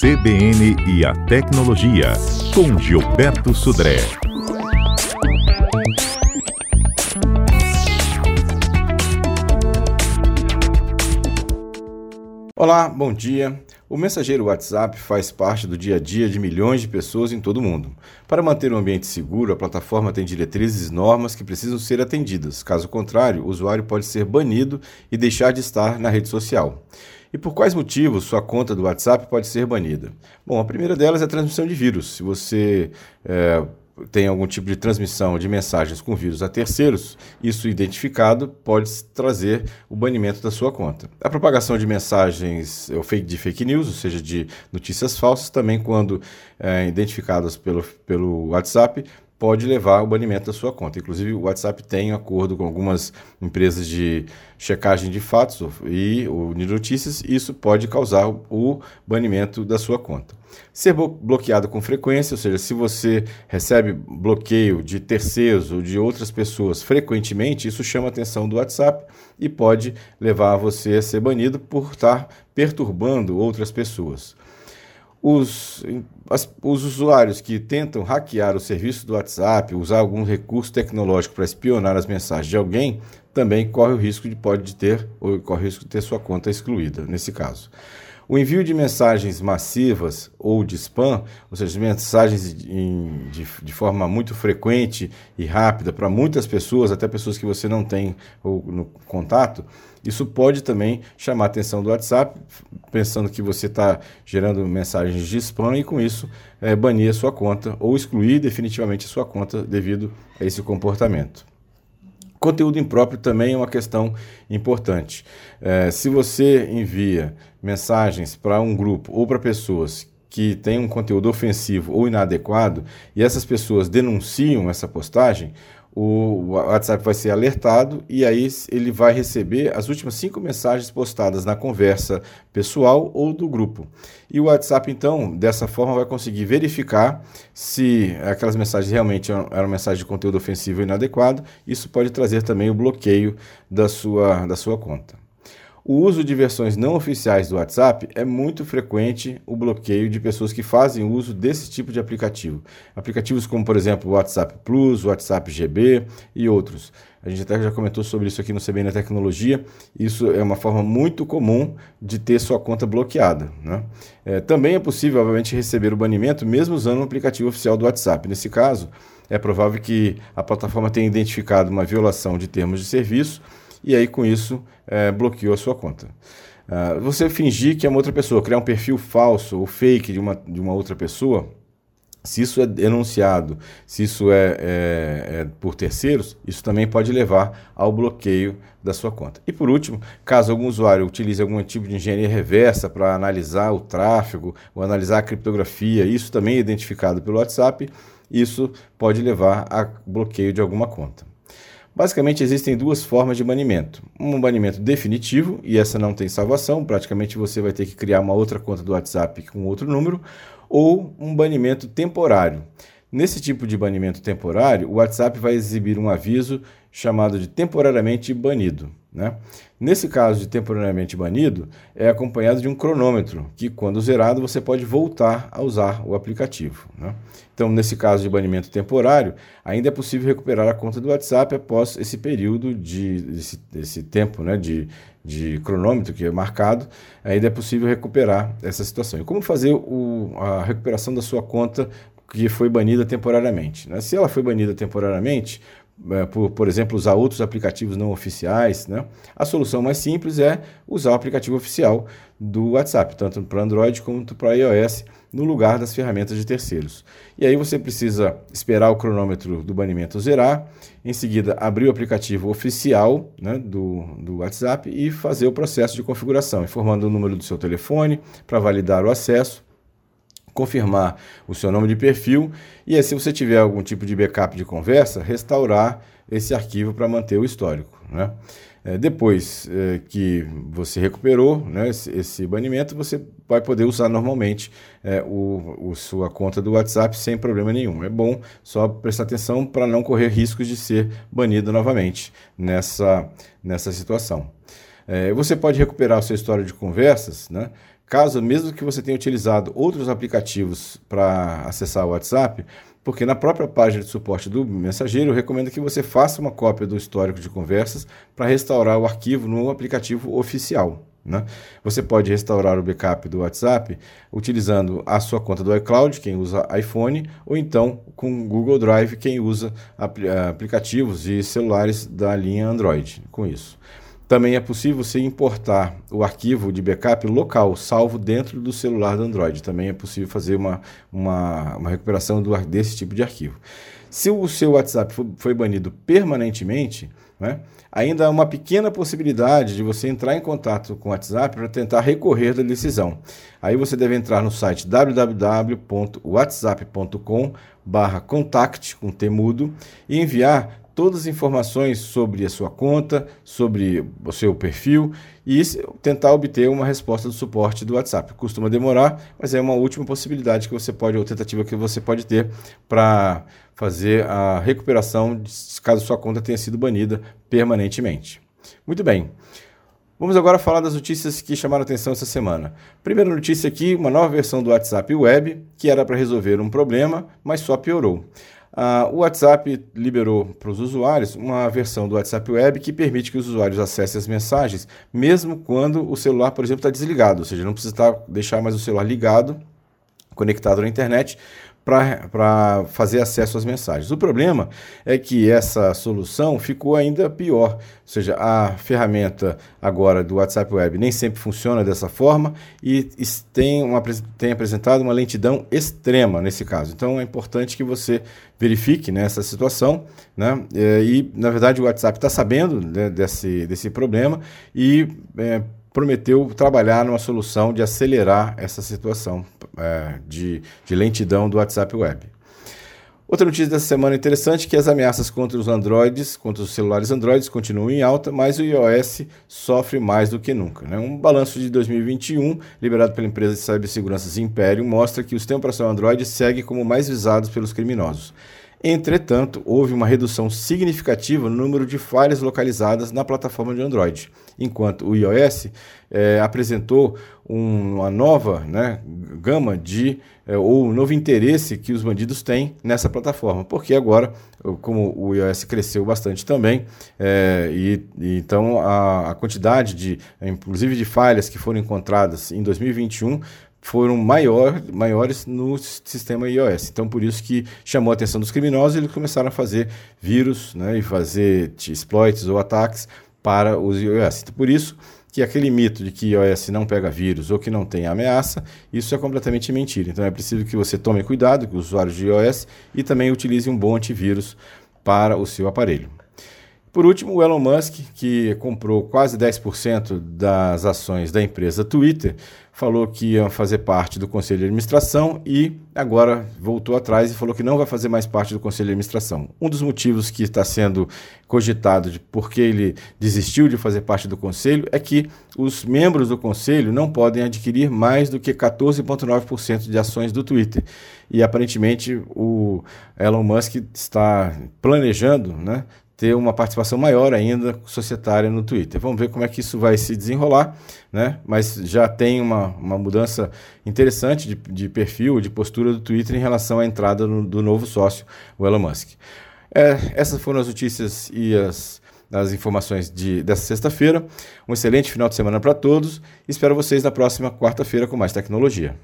CBN e a Tecnologia, com Gilberto Sudré. Olá, bom dia. O mensageiro WhatsApp faz parte do dia a dia de milhões de pessoas em todo o mundo. Para manter um ambiente seguro, a plataforma tem diretrizes e normas que precisam ser atendidas. Caso contrário, o usuário pode ser banido e deixar de estar na rede social. E por quais motivos sua conta do WhatsApp pode ser banida? Bom, a primeira delas é a transmissão de vírus. Se você é, tem algum tipo de transmissão de mensagens com vírus a terceiros, isso identificado pode trazer o banimento da sua conta. A propagação de mensagens de fake news, ou seja, de notícias falsas, também quando é, identificadas pelo, pelo WhatsApp, pode levar ao banimento da sua conta. Inclusive, o WhatsApp tem acordo com algumas empresas de checagem de fatos e ou de notícias, e isso pode causar o banimento da sua conta. Ser bloqueado com frequência, ou seja, se você recebe bloqueio de terceiros ou de outras pessoas frequentemente, isso chama a atenção do WhatsApp e pode levar você a ser banido por estar perturbando outras pessoas. Os, as, os usuários que tentam hackear o serviço do WhatsApp, usar algum recurso tecnológico para espionar as mensagens de alguém, também corre o risco de pode ter ou corre o risco de ter sua conta excluída nesse caso. O envio de mensagens massivas ou de spam, ou seja, mensagens em, de, de, forma muito frequente e rápida para muitas pessoas, até pessoas que você não tem ou, no contato, isso pode também chamar a atenção do WhatsApp, pensando que você está gerando mensagens de spam e com isso é, banir a sua conta ou excluir definitivamente a sua conta devido a esse comportamento. Conteúdo impróprio também é uma questão importante. É, se você envia mensagens para um grupo ou para pessoas que têm um conteúdo ofensivo ou inadequado e essas pessoas denunciam essa postagem, o WhatsApp vai ser alertado e aí ele vai receber as últimas cinco mensagens postadas na conversa pessoal ou do grupo. E o WhatsApp, então, dessa forma, vai conseguir verificar se aquelas mensagens realmente eram mensagens de conteúdo ofensivo ou inadequado. Isso pode trazer também o bloqueio da sua, da sua conta. O uso de versões não oficiais do WhatsApp é muito frequente o bloqueio de pessoas que fazem uso desse tipo de aplicativo. Aplicativos como, por exemplo, o WhatsApp Plus, o WhatsApp GB e outros. A gente até já comentou sobre isso aqui no CBN Tecnologia. Isso é uma forma muito comum de ter sua conta bloqueada. Né? É, também é possível, obviamente, receber o banimento mesmo usando o aplicativo oficial do WhatsApp. Nesse caso, é provável que a plataforma tenha identificado uma violação de termos de serviço e aí com isso é, bloqueou a sua conta. Uh, você fingir que é uma outra pessoa, criar um perfil falso ou fake de uma, de uma outra pessoa, se isso é denunciado, se isso é, é, é, por terceiros, isso também pode levar ao bloqueio da sua conta. E por último, caso algum usuário utilize algum tipo de engenharia reversa para analisar o tráfego ou analisar a criptografia, isso também é identificado pelo WhatsApp, isso pode levar a bloqueio de alguma conta. Basicamente, existem duas formas de banimento. Um banimento definitivo, e essa não tem salvação, praticamente você vai ter que criar uma outra conta do WhatsApp com outro número, ou um banimento temporário. Nesse tipo de banimento temporário, o WhatsApp vai exibir um aviso chamado de temporariamente banido. Né? Nesse caso de temporariamente banido, é acompanhado de um cronômetro, que quando zerado você pode voltar a usar o aplicativo. Né? Então, nesse caso de banimento temporário, ainda é possível recuperar a conta do WhatsApp após esse período de esse, esse tempo né, de, de cronômetro que é marcado, ainda é possível recuperar essa situação. E como fazer o, a recuperação da sua conta que foi banida temporariamente? Né? Se ela foi banida temporariamente, por, por exemplo, usar outros aplicativos não oficiais, né? a solução mais simples é usar o aplicativo oficial do WhatsApp, tanto para Android quanto para iOS, no lugar das ferramentas de terceiros. E aí você precisa esperar o cronômetro do banimento zerar, em seguida abrir o aplicativo oficial né, do, do WhatsApp e fazer o processo de configuração, informando o número do seu telefone para validar o acesso confirmar o seu nome de perfil e aí, se você tiver algum tipo de backup de conversa, restaurar esse arquivo para manter o histórico. Né? É, depois é, que você recuperou né, esse, esse, banimento, você vai poder usar normalmente é, o, o, sua conta do WhatsApp sem problema nenhum. É bom só prestar atenção para não correr riscos de ser banido novamente nessa, nessa situação. É, você pode recuperar o seu histórico de conversas né, caso mesmo que você tenha utilizado outros aplicativos para acessar o WhatsApp, porque na própria página de suporte do mensageiro, eu recomendo que você faça uma cópia do histórico de conversas para restaurar o arquivo no aplicativo oficial. Né? Você pode restaurar o backup do WhatsApp utilizando a sua conta do iCloud, quem usa iPhone, ou então com Google Drive, quem usa aplicativos e celulares da linha Android. Com isso. Também é possível você importar o arquivo de backup local, salvo dentro do celular do Android. Também é possível fazer uma, uma, uma recuperação do, desse tipo de arquivo. Se o seu WhatsApp foi banido permanentemente, né, ainda há uma pequena possibilidade de você entrar em contato com o WhatsApp para tentar recorrer da decisão. Aí você deve entrar no site www.whatsapp.com/contact com temudo e enviar todas as informações sobre a sua conta, sobre o seu perfil e tentar obter uma resposta do suporte do WhatsApp. Costuma demorar, mas é uma última possibilidade que você pode, ou tentativa que você pode ter para fazer a recuperação caso sua conta tenha sido banida permanentemente. Muito bem. Vamos agora falar das notícias que chamaram atenção essa semana. Primeira notícia aqui, uma nova versão do WhatsApp Web, que era para resolver um problema, mas só piorou. Uh, o WhatsApp liberou para os usuários uma versão do WhatsApp Web que permite que os usuários acessem as mensagens, mesmo quando o celular, por exemplo, está desligado, ou seja, não precisa estar, deixar mais o celular ligado, conectado na internet, para fazer acesso às mensagens. O problema é que essa solução ficou ainda pior, ou seja, a ferramenta agora do WhatsApp Web nem sempre funciona dessa forma e tem, uma, tem apresentado uma lentidão extrema nesse caso. Então é importante que você verifique né, situação, né? E na verdade o WhatsApp está sabendo né, desse, desse problema e é, prometeu trabalhar numa solução de acelerar essa situação é, de, de lentidão do WhatsApp Web. Outra notícia dessa semana interessante é que as ameaças contra os Androids, contra os celulares Androids, continuam em alta, mas o iOS sofre mais do que nunca. Né? Um balanço de 2021, liberado pela empresa de cibersegurança Imperium, mostra que o sistema operacional Android segue como mais visados pelos criminosos. Entretanto, houve uma redução significativa no número de falhas localizadas na plataforma de Android, enquanto o iOS é, apresentou uma nova né, gama de, é, ou um novo interesse que os bandidos têm nessa plataforma, porque agora, como o iOS cresceu bastante também, é, e, e, então a, a quantidade de, inclusive de falhas que foram encontradas em 2021 foram maior, maiores no sistema iOS. Então, por isso que chamou a atenção dos criminosos e eles começaram a fazer vírus né, e fazer exploits ou ataques para os iOS. Então, por isso que aquele mito de que iOS não pega vírus ou que não tem ameaça, isso é completamente mentira. Então, é preciso que você tome cuidado com os usuários de iOS e também utilize um bom antivírus para o seu aparelho. Por último, o Elon Musk, que comprou quase 10% das ações da empresa Twitter, falou que ia fazer parte do conselho de administração e agora voltou atrás e falou que não vai fazer mais parte do conselho de administração. Um dos motivos que está sendo cogitado de por que ele desistiu de fazer parte do conselho é que os membros do conselho não podem adquirir mais do que 14,9% de ações do Twitter. E aparentemente o Elon Musk está planejando, né? Ter uma participação maior ainda societária no Twitter. Vamos ver como é que isso vai se desenrolar, né? mas já tem uma, uma mudança interessante de, de perfil, de postura do Twitter em relação à entrada no, do novo sócio, o Elon Musk. É, essas foram as notícias e as, as informações de, dessa sexta-feira. Um excelente final de semana para todos. Espero vocês na próxima quarta-feira com mais tecnologia.